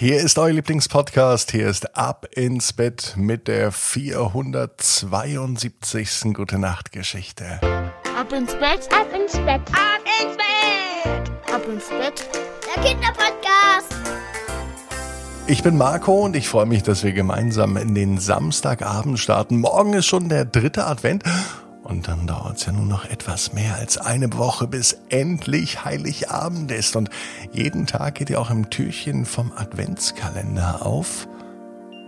Hier ist euer Lieblingspodcast. Hier ist Ab ins Bett mit der 472. Gute Nacht Geschichte. Ab ins Bett, ab ins Bett, ab ins Bett, ab ins Bett. Der Kinderpodcast. Ich bin Marco und ich freue mich, dass wir gemeinsam in den Samstagabend starten. Morgen ist schon der dritte Advent. Und dann dauert es ja nur noch etwas mehr als eine Woche, bis endlich Heiligabend ist. Und jeden Tag geht ja auch im Türchen vom Adventskalender auf.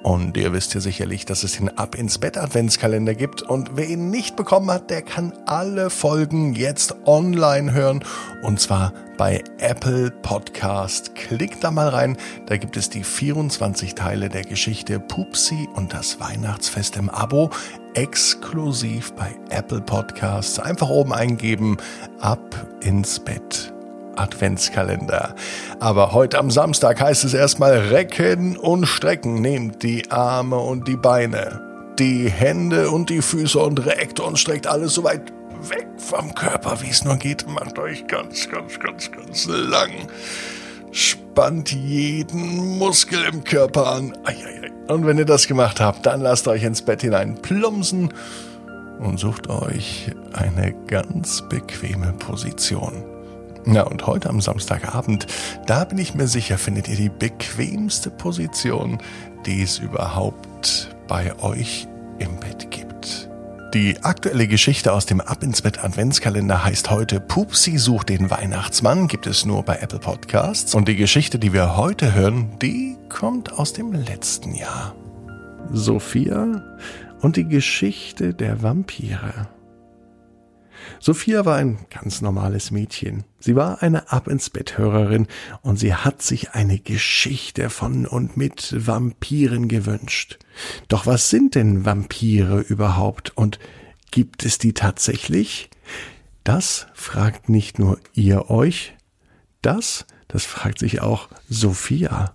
Und ihr wisst ja sicherlich, dass es den Ab ins Bett Adventskalender gibt. Und wer ihn nicht bekommen hat, der kann alle Folgen jetzt online hören. Und zwar bei Apple Podcast. Klickt da mal rein. Da gibt es die 24 Teile der Geschichte Pupsi und das Weihnachtsfest im Abo. Exklusiv bei Apple Podcasts. Einfach oben eingeben. Ab ins Bett. Adventskalender. Aber heute am Samstag heißt es erstmal recken und strecken. Nehmt die Arme und die Beine, die Hände und die Füße und reckt und streckt alles so weit weg vom Körper, wie es nur geht. Macht euch ganz, ganz, ganz, ganz lang. Spannt jeden Muskel im Körper an. Und wenn ihr das gemacht habt, dann lasst euch ins Bett hinein plumpsen und sucht euch eine ganz bequeme Position. Na und heute am Samstagabend, da bin ich mir sicher, findet ihr die bequemste Position, die es überhaupt bei euch im Bett gibt. Die aktuelle Geschichte aus dem Ab ins Bett Adventskalender heißt heute Pupsi sucht den Weihnachtsmann, gibt es nur bei Apple Podcasts. Und die Geschichte, die wir heute hören, die kommt aus dem letzten Jahr. Sophia und die Geschichte der Vampire. Sophia war ein ganz normales Mädchen. Sie war eine Ab ins Bett Hörerin und sie hat sich eine Geschichte von und mit Vampiren gewünscht. Doch was sind denn Vampire überhaupt und gibt es die tatsächlich? Das fragt nicht nur ihr euch, das, das fragt sich auch Sophia.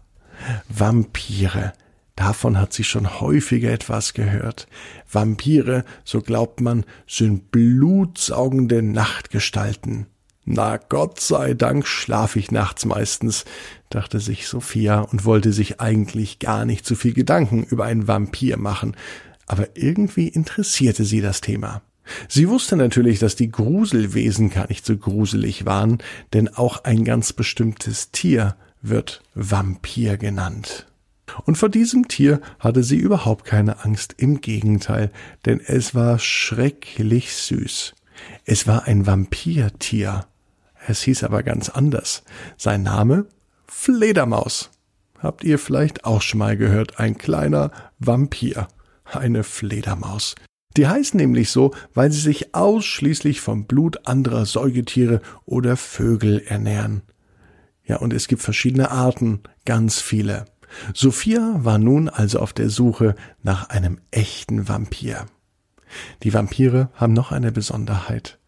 Vampire, Davon hat sie schon häufiger etwas gehört. Vampire, so glaubt man, sind blutsaugende Nachtgestalten. Na Gott sei Dank schlaf ich nachts meistens, dachte sich Sophia und wollte sich eigentlich gar nicht zu viel Gedanken über einen Vampir machen, aber irgendwie interessierte sie das Thema. Sie wusste natürlich, dass die Gruselwesen gar nicht so gruselig waren, denn auch ein ganz bestimmtes Tier wird Vampir genannt. Und vor diesem Tier hatte sie überhaupt keine Angst, im Gegenteil, denn es war schrecklich süß. Es war ein Vampirtier. Es hieß aber ganz anders. Sein Name Fledermaus. Habt ihr vielleicht auch schon mal gehört, ein kleiner Vampir, eine Fledermaus. Die heißen nämlich so, weil sie sich ausschließlich vom Blut anderer Säugetiere oder Vögel ernähren. Ja, und es gibt verschiedene Arten, ganz viele. Sophia war nun also auf der Suche nach einem echten Vampir. Die Vampire haben noch eine Besonderheit,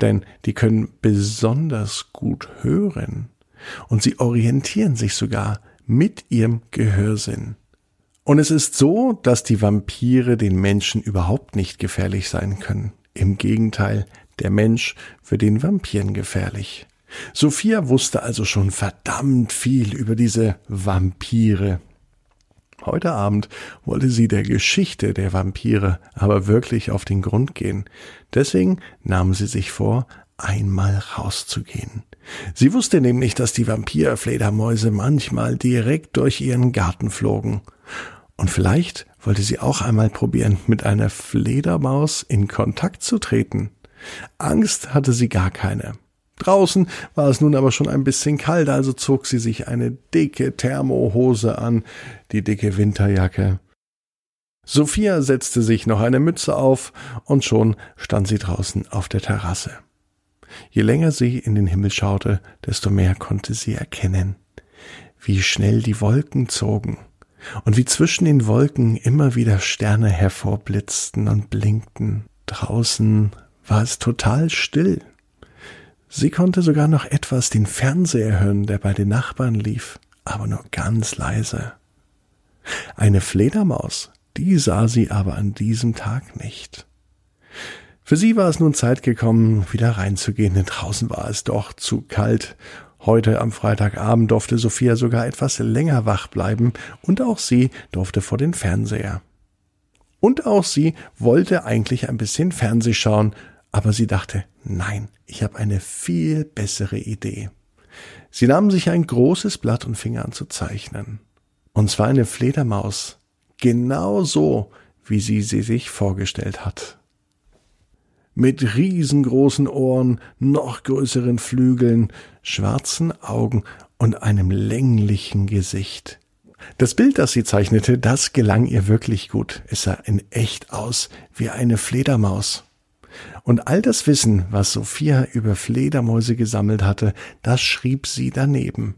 denn die können besonders gut hören und sie orientieren sich sogar mit ihrem Gehörsinn. Und es ist so, dass die Vampire den Menschen überhaupt nicht gefährlich sein können. Im Gegenteil, der Mensch wird den Vampiren gefährlich. Sophia wusste also schon verdammt viel über diese Vampire. Heute Abend wollte sie der Geschichte der Vampire aber wirklich auf den Grund gehen. Deswegen nahm sie sich vor, einmal rauszugehen. Sie wusste nämlich, dass die Vampirfledermäuse manchmal direkt durch ihren Garten flogen. Und vielleicht wollte sie auch einmal probieren, mit einer Fledermaus in Kontakt zu treten. Angst hatte sie gar keine. Draußen war es nun aber schon ein bisschen kalt, also zog sie sich eine dicke Thermohose an, die dicke Winterjacke. Sophia setzte sich noch eine Mütze auf, und schon stand sie draußen auf der Terrasse. Je länger sie in den Himmel schaute, desto mehr konnte sie erkennen, wie schnell die Wolken zogen und wie zwischen den Wolken immer wieder Sterne hervorblitzten und blinkten. Draußen war es total still. Sie konnte sogar noch etwas den Fernseher hören, der bei den Nachbarn lief, aber nur ganz leise. Eine Fledermaus, die sah sie aber an diesem Tag nicht. Für sie war es nun Zeit gekommen, wieder reinzugehen, denn draußen war es doch zu kalt, Heute am Freitagabend durfte Sophia sogar etwas länger wach bleiben und auch sie durfte vor den Fernseher. Und auch sie wollte eigentlich ein bisschen Fernseh schauen, aber sie dachte, nein, ich habe eine viel bessere Idee. Sie nahm sich ein großes Blatt und fing an zu zeichnen. Und zwar eine Fledermaus, genau so, wie sie sie sich vorgestellt hat. Mit riesengroßen Ohren, noch größeren Flügeln, schwarzen Augen und einem länglichen Gesicht. Das Bild, das sie zeichnete, das gelang ihr wirklich gut. Es sah in echt aus wie eine Fledermaus. Und all das Wissen, was Sophia über Fledermäuse gesammelt hatte, das schrieb sie daneben.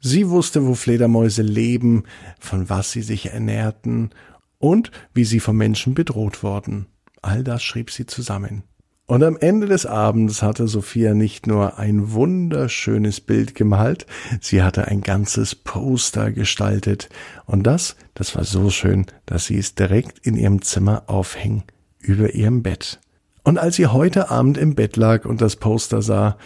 Sie wusste, wo Fledermäuse leben, von was sie sich ernährten und wie sie vom Menschen bedroht wurden. All das schrieb sie zusammen. Und am Ende des Abends hatte Sophia nicht nur ein wunderschönes Bild gemalt, sie hatte ein ganzes Poster gestaltet. Und das, das war so schön, dass sie es direkt in ihrem Zimmer aufhing, über ihrem Bett. Und als sie heute Abend im Bett lag und das Poster sah,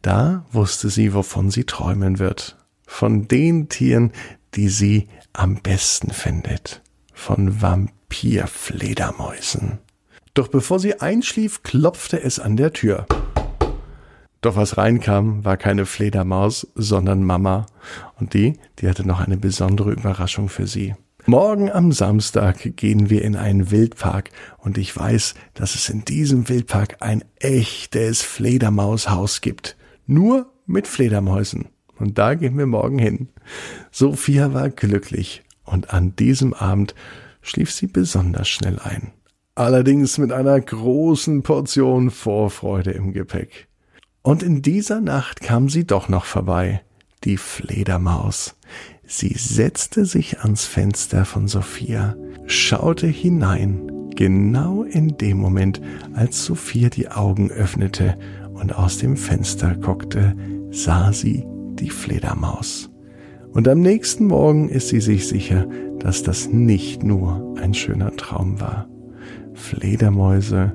da wusste sie, wovon sie träumen wird. Von den Tieren, die sie am besten findet. Von Vampirfledermäusen. Doch bevor sie einschlief, klopfte es an der Tür. Doch was reinkam, war keine Fledermaus, sondern Mama. Und die, die hatte noch eine besondere Überraschung für sie. Morgen am Samstag gehen wir in einen Wildpark und ich weiß, dass es in diesem Wildpark ein echtes Fledermaushaus gibt. Nur mit Fledermäusen. Und da gehen wir morgen hin. Sophia war glücklich und an diesem Abend schlief sie besonders schnell ein. Allerdings mit einer großen Portion Vorfreude im Gepäck. Und in dieser Nacht kam sie doch noch vorbei, die Fledermaus. Sie setzte sich ans Fenster von Sophia, schaute hinein, genau in dem Moment, als Sophia die Augen öffnete und aus dem Fenster guckte, sah sie die Fledermaus. Und am nächsten Morgen ist sie sich sicher, dass das nicht nur ein schöner Traum war. Fledermäuse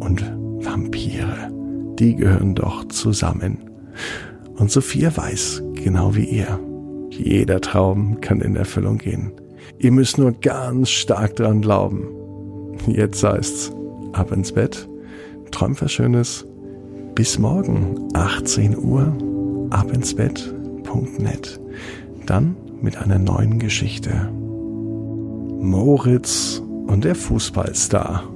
und Vampire, die gehören doch zusammen. Und Sophia weiß, genau wie ihr, jeder Traum kann in Erfüllung gehen. Ihr müsst nur ganz stark dran glauben. Jetzt heißt's, ab ins Bett, träumt was Schönes. Bis morgen, 18 Uhr, abinsbett.net. Dann mit einer neuen Geschichte. Moritz und der Fußballstar.